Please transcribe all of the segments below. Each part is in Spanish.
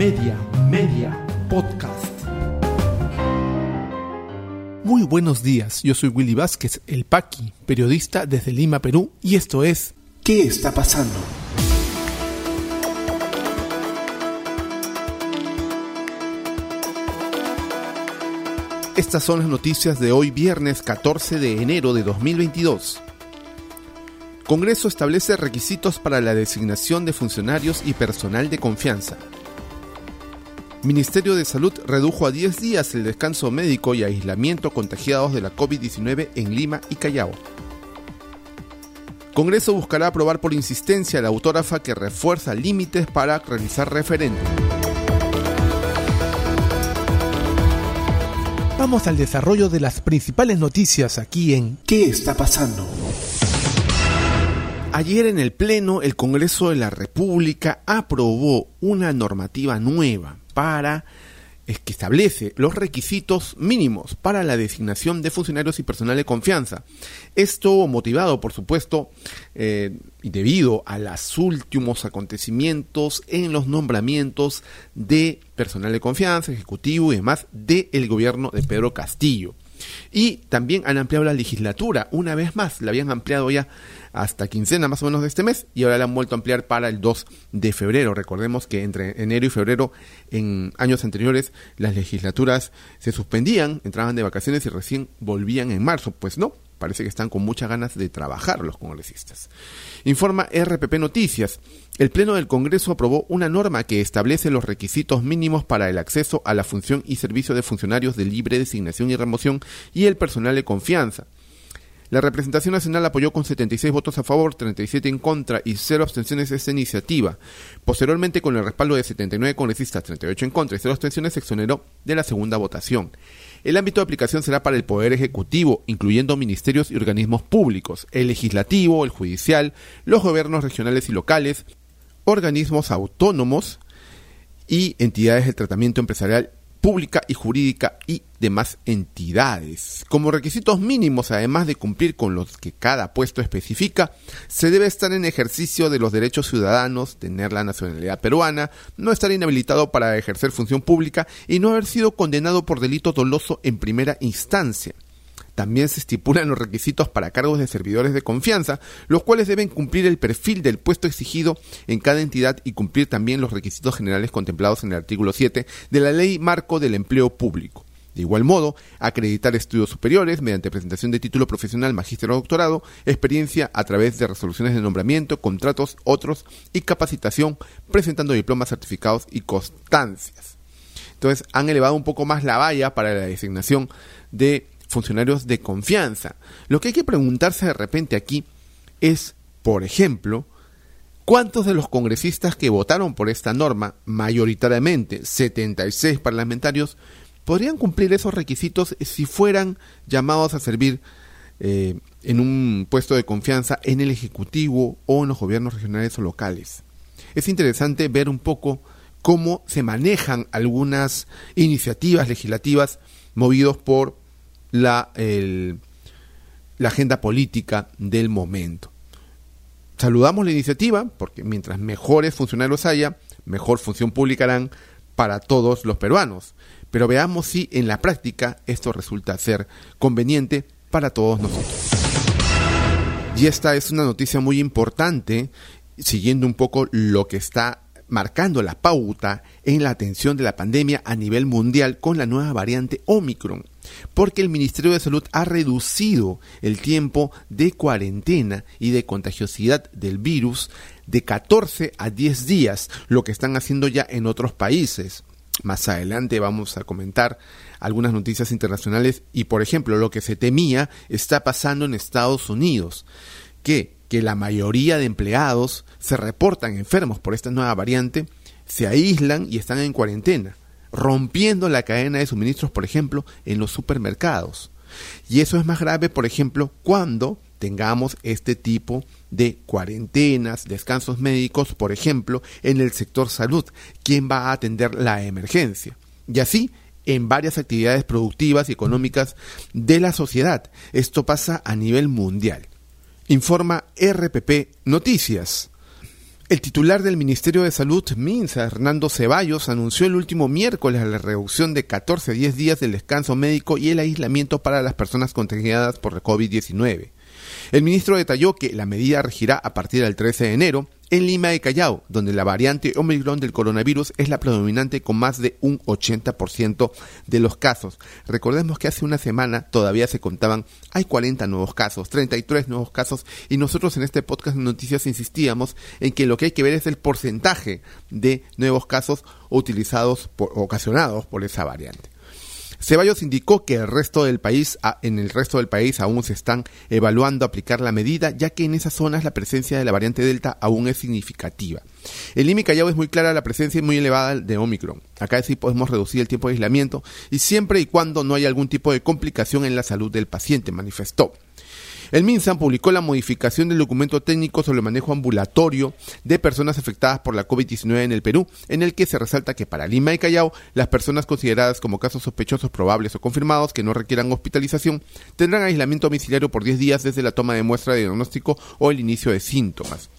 Media, Media, Podcast. Muy buenos días, yo soy Willy Vázquez, el Paqui, periodista desde Lima, Perú, y esto es ¿Qué está pasando? Estas son las noticias de hoy viernes 14 de enero de 2022. Congreso establece requisitos para la designación de funcionarios y personal de confianza. Ministerio de Salud redujo a 10 días el descanso médico y aislamiento contagiados de la COVID-19 en Lima y Callao. Congreso buscará aprobar por insistencia la autógrafa que refuerza límites para realizar referéndum. Vamos al desarrollo de las principales noticias aquí en ¿Qué está pasando? Ayer en el Pleno el Congreso de la República aprobó una normativa nueva para es que establece los requisitos mínimos para la designación de funcionarios y personal de confianza. Esto motivado, por supuesto, eh, y debido a los últimos acontecimientos en los nombramientos de personal de confianza, ejecutivo y demás del gobierno de Pedro Castillo. Y también han ampliado la legislatura, una vez más, la habían ampliado ya hasta quincena más o menos de este mes y ahora la han vuelto a ampliar para el 2 de febrero. Recordemos que entre enero y febrero en años anteriores las legislaturas se suspendían, entraban de vacaciones y recién volvían en marzo. Pues no, parece que están con muchas ganas de trabajar los congresistas. Informa RPP Noticias. El Pleno del Congreso aprobó una norma que establece los requisitos mínimos para el acceso a la función y servicio de funcionarios de libre designación y remoción y el personal de confianza. La representación nacional apoyó con 76 votos a favor, 37 en contra y 0 abstenciones esta iniciativa. Posteriormente, con el respaldo de 79 congresistas, 38 en contra y 0 abstenciones, se exoneró de la segunda votación. El ámbito de aplicación será para el Poder Ejecutivo, incluyendo ministerios y organismos públicos, el legislativo, el judicial, los gobiernos regionales y locales, organismos autónomos y entidades de tratamiento empresarial pública y jurídica y demás entidades. Como requisitos mínimos, además de cumplir con los que cada puesto especifica, se debe estar en ejercicio de los derechos ciudadanos, tener la nacionalidad peruana, no estar inhabilitado para ejercer función pública y no haber sido condenado por delito doloso en primera instancia. También se estipulan los requisitos para cargos de servidores de confianza, los cuales deben cumplir el perfil del puesto exigido en cada entidad y cumplir también los requisitos generales contemplados en el artículo 7 de la Ley Marco del Empleo Público. De igual modo, acreditar estudios superiores mediante presentación de título profesional, magíster o doctorado, experiencia a través de resoluciones de nombramiento, contratos, otros y capacitación, presentando diplomas, certificados y constancias. Entonces, han elevado un poco más la valla para la designación de funcionarios de confianza. Lo que hay que preguntarse de repente aquí es, por ejemplo, ¿cuántos de los congresistas que votaron por esta norma, mayoritariamente 76 parlamentarios, podrían cumplir esos requisitos si fueran llamados a servir eh, en un puesto de confianza en el Ejecutivo o en los gobiernos regionales o locales? Es interesante ver un poco cómo se manejan algunas iniciativas legislativas movidos por la, la agenda política del momento. Saludamos la iniciativa porque mientras mejores funcionarios haya, mejor función pública harán para todos los peruanos. Pero veamos si en la práctica esto resulta ser conveniente para todos nosotros. Y esta es una noticia muy importante, siguiendo un poco lo que está marcando la pauta en la atención de la pandemia a nivel mundial con la nueva variante Omicron, porque el Ministerio de Salud ha reducido el tiempo de cuarentena y de contagiosidad del virus de 14 a 10 días, lo que están haciendo ya en otros países. Más adelante vamos a comentar algunas noticias internacionales y, por ejemplo, lo que se temía está pasando en Estados Unidos, que que la mayoría de empleados se reportan enfermos por esta nueva variante, se aíslan y están en cuarentena, rompiendo la cadena de suministros, por ejemplo, en los supermercados. Y eso es más grave, por ejemplo, cuando tengamos este tipo de cuarentenas, descansos médicos, por ejemplo, en el sector salud, ¿quién va a atender la emergencia? Y así en varias actividades productivas y económicas de la sociedad. Esto pasa a nivel mundial informa RPP Noticias. El titular del Ministerio de Salud, MINSA, Hernando Ceballos, anunció el último miércoles la reducción de 14 a 10 días del descanso médico y el aislamiento para las personas contagiadas por COVID-19. El ministro detalló que la medida regirá a partir del 13 de enero en Lima y Callao, donde la variante Omicron del coronavirus es la predominante con más de un 80% de los casos. Recordemos que hace una semana todavía se contaban, hay 40 nuevos casos, 33 nuevos casos, y nosotros en este podcast de noticias insistíamos en que lo que hay que ver es el porcentaje de nuevos casos utilizados, por, ocasionados por esa variante. Ceballos indicó que el resto del país, en el resto del país aún se están evaluando aplicar la medida, ya que en esas zonas la presencia de la variante Delta aún es significativa. En Lima y Callao es muy clara la presencia muy elevada de Omicron. Acá sí podemos reducir el tiempo de aislamiento y siempre y cuando no haya algún tipo de complicación en la salud del paciente, manifestó. El MinSAN publicó la modificación del documento técnico sobre el manejo ambulatorio de personas afectadas por la COVID-19 en el Perú, en el que se resalta que para Lima y Callao, las personas consideradas como casos sospechosos probables o confirmados que no requieran hospitalización tendrán aislamiento domiciliario por 10 días desde la toma de muestra de diagnóstico o el inicio de síntomas.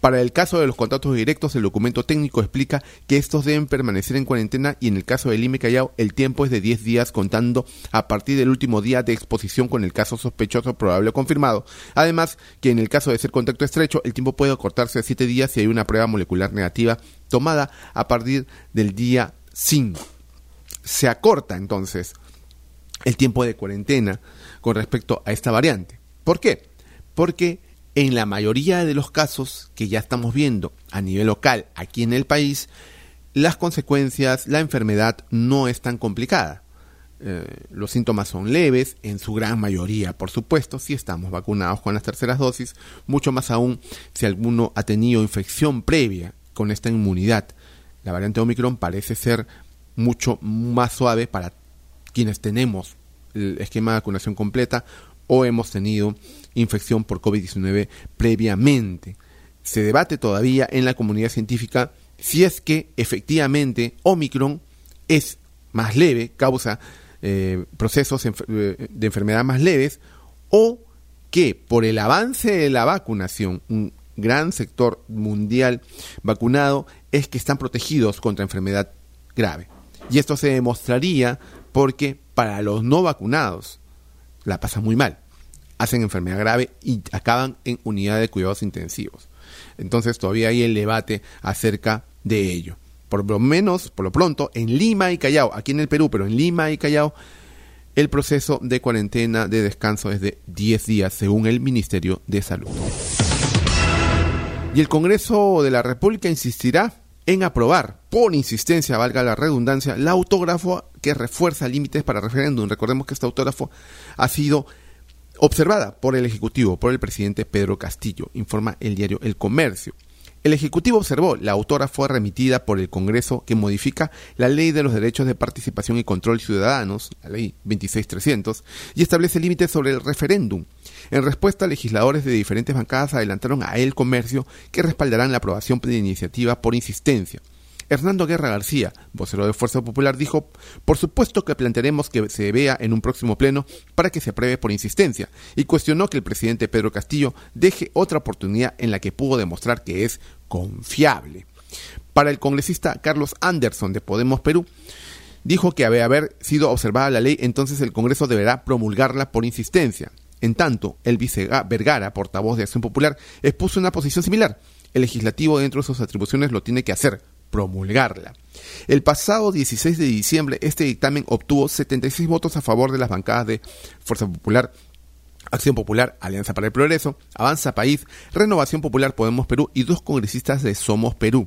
Para el caso de los contactos directos, el documento técnico explica que estos deben permanecer en cuarentena y en el caso del Lime Callao el tiempo es de 10 días contando a partir del último día de exposición con el caso sospechoso probable o confirmado. Además, que en el caso de ser contacto estrecho, el tiempo puede acortarse a 7 días si hay una prueba molecular negativa tomada a partir del día 5. Se acorta entonces el tiempo de cuarentena con respecto a esta variante. ¿Por qué? Porque en la mayoría de los casos que ya estamos viendo a nivel local aquí en el país, las consecuencias, la enfermedad no es tan complicada. Eh, los síntomas son leves, en su gran mayoría, por supuesto, si estamos vacunados con las terceras dosis, mucho más aún si alguno ha tenido infección previa con esta inmunidad. La variante Omicron parece ser mucho más suave para quienes tenemos el esquema de vacunación completa o hemos tenido infección por COVID-19 previamente. Se debate todavía en la comunidad científica si es que efectivamente Omicron es más leve, causa eh, procesos eh, de enfermedad más leves, o que por el avance de la vacunación, un gran sector mundial vacunado, es que están protegidos contra enfermedad grave. Y esto se demostraría porque para los no vacunados la pasa muy mal hacen enfermedad grave y acaban en unidad de cuidados intensivos. Entonces todavía hay el debate acerca de ello. Por lo menos, por lo pronto, en Lima y Callao, aquí en el Perú, pero en Lima y Callao, el proceso de cuarentena de descanso es de 10 días, según el Ministerio de Salud. Y el Congreso de la República insistirá en aprobar, por insistencia, valga la redundancia, la autógrafo que refuerza límites para referéndum. Recordemos que este autógrafo ha sido observada por el Ejecutivo, por el presidente Pedro Castillo, informa el diario El Comercio. El Ejecutivo observó, la autora fue remitida por el Congreso que modifica la Ley de los Derechos de Participación y Control Ciudadanos, la Ley 26300, y establece límites sobre el referéndum. En respuesta, legisladores de diferentes bancadas adelantaron a El Comercio que respaldarán la aprobación de iniciativa por insistencia. Hernando Guerra García, vocero de Fuerza Popular, dijo, por supuesto que plantearemos que se vea en un próximo pleno para que se apruebe por insistencia, y cuestionó que el presidente Pedro Castillo deje otra oportunidad en la que pudo demostrar que es confiable. Para el congresista Carlos Anderson de Podemos Perú, dijo que a haber sido observada la ley, entonces el Congreso deberá promulgarla por insistencia. En tanto, el vice Vergara, portavoz de Acción Popular, expuso una posición similar. El legislativo dentro de sus atribuciones lo tiene que hacer, promulgarla. El pasado 16 de diciembre este dictamen obtuvo 76 votos a favor de las bancadas de Fuerza Popular, Acción Popular, Alianza para el Progreso, Avanza País, Renovación Popular Podemos Perú y dos congresistas de Somos Perú.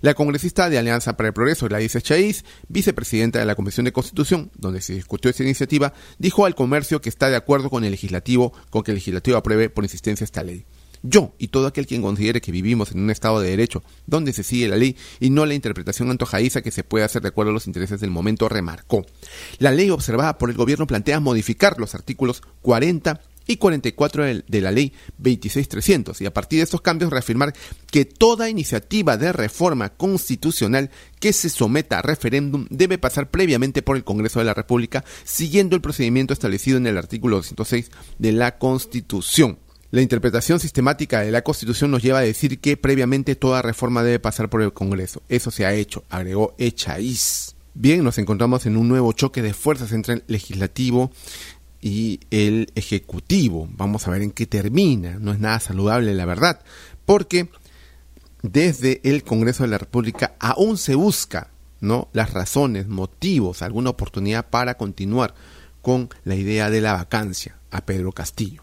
La congresista de Alianza para el Progreso, Gladys Chaiz, vicepresidenta de la Comisión de Constitución, donde se discutió esta iniciativa, dijo al comercio que está de acuerdo con el legislativo, con que el legislativo apruebe por insistencia esta ley. Yo y todo aquel quien considere que vivimos en un Estado de Derecho donde se sigue la ley y no la interpretación antojadiza que se puede hacer de acuerdo a los intereses del momento, remarcó. La ley observada por el gobierno plantea modificar los artículos 40 y 44 de la ley 26300 y a partir de estos cambios reafirmar que toda iniciativa de reforma constitucional que se someta a referéndum debe pasar previamente por el Congreso de la República siguiendo el procedimiento establecido en el artículo 206 de la Constitución La interpretación sistemática de la Constitución nos lleva a decir que previamente toda reforma debe pasar por el Congreso. Eso se ha hecho, agregó Echaíz. Bien, nos encontramos en un nuevo choque de fuerzas entre el legislativo y el ejecutivo. Vamos a ver en qué termina. No es nada saludable, la verdad, porque desde el Congreso de la República aún se busca, ¿no? Las razones, motivos, alguna oportunidad para continuar con la idea de la vacancia a Pedro Castillo.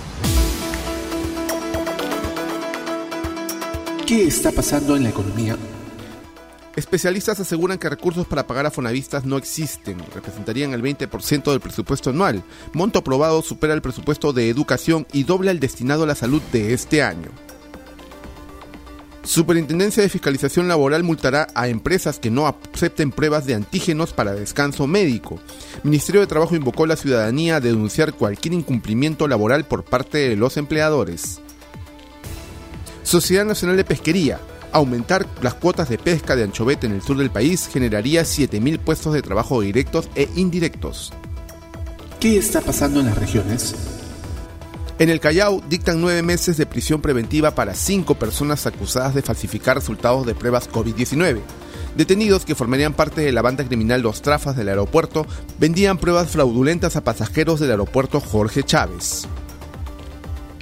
¿Qué está pasando en la economía? Especialistas aseguran que recursos para pagar a fonavistas no existen, representarían el 20% del presupuesto anual. Monto aprobado supera el presupuesto de educación y dobla el destinado a la salud de este año. Superintendencia de Fiscalización Laboral multará a empresas que no acepten pruebas de antígenos para descanso médico. Ministerio de Trabajo invocó a la ciudadanía a denunciar cualquier incumplimiento laboral por parte de los empleadores. Sociedad Nacional de Pesquería. Aumentar las cuotas de pesca de anchovete en el sur del país generaría 7.000 puestos de trabajo directos e indirectos. ¿Qué está pasando en las regiones? En el Callao dictan nueve meses de prisión preventiva para cinco personas acusadas de falsificar resultados de pruebas COVID-19. Detenidos que formarían parte de la banda criminal Los Trafas del aeropuerto vendían pruebas fraudulentas a pasajeros del aeropuerto Jorge Chávez.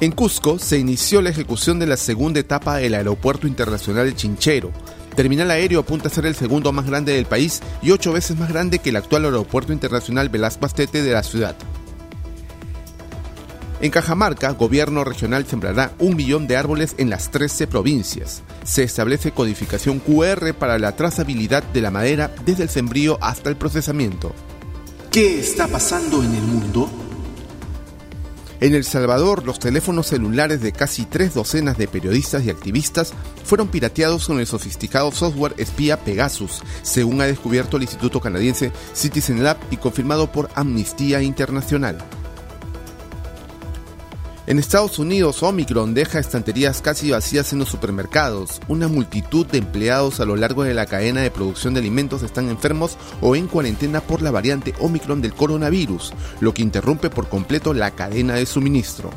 En Cusco se inició la ejecución de la segunda etapa del Aeropuerto Internacional de Chinchero. Terminal aéreo apunta a ser el segundo más grande del país y ocho veces más grande que el actual Aeropuerto Internacional Velasco Astete de la ciudad. En Cajamarca, gobierno regional sembrará un millón de árboles en las 13 provincias. Se establece codificación QR para la trazabilidad de la madera desde el sembrío hasta el procesamiento. ¿Qué está pasando en el mundo? En El Salvador, los teléfonos celulares de casi tres docenas de periodistas y activistas fueron pirateados con el sofisticado software espía Pegasus, según ha descubierto el Instituto Canadiense Citizen Lab y confirmado por Amnistía Internacional. En Estados Unidos, Omicron deja estanterías casi vacías en los supermercados. Una multitud de empleados a lo largo de la cadena de producción de alimentos están enfermos o en cuarentena por la variante Omicron del coronavirus, lo que interrumpe por completo la cadena de suministro.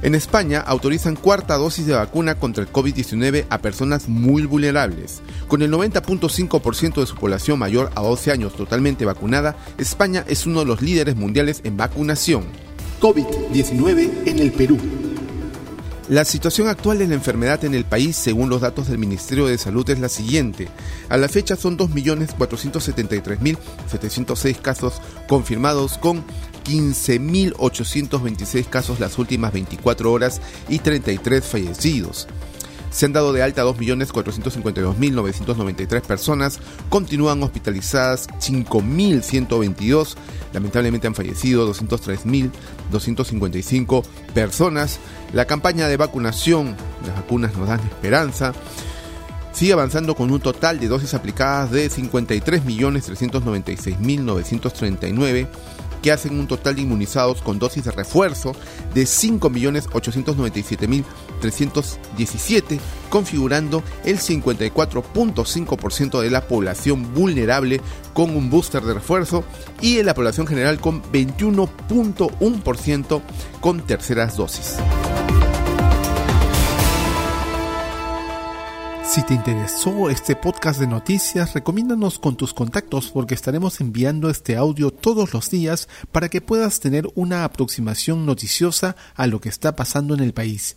En España autorizan cuarta dosis de vacuna contra el COVID-19 a personas muy vulnerables. Con el 90.5% de su población mayor a 12 años totalmente vacunada, España es uno de los líderes mundiales en vacunación. COVID-19 en el Perú. La situación actual de la enfermedad en el país, según los datos del Ministerio de Salud, es la siguiente. A la fecha son 2.473.706 casos confirmados con 15.826 casos las últimas 24 horas y 33 fallecidos. Se han dado de alta 2.452.993 personas, continúan hospitalizadas 5.122, lamentablemente han fallecido 203.255 personas. La campaña de vacunación, las vacunas nos dan esperanza, sigue avanzando con un total de dosis aplicadas de 53.396.939 que hacen un total de inmunizados con dosis de refuerzo de 5.897.317, configurando el 54.5% de la población vulnerable con un booster de refuerzo y en la población general con 21.1% con terceras dosis. Si te interesó este podcast de noticias, recomiéndanos con tus contactos porque estaremos enviando este audio todos los días para que puedas tener una aproximación noticiosa a lo que está pasando en el país.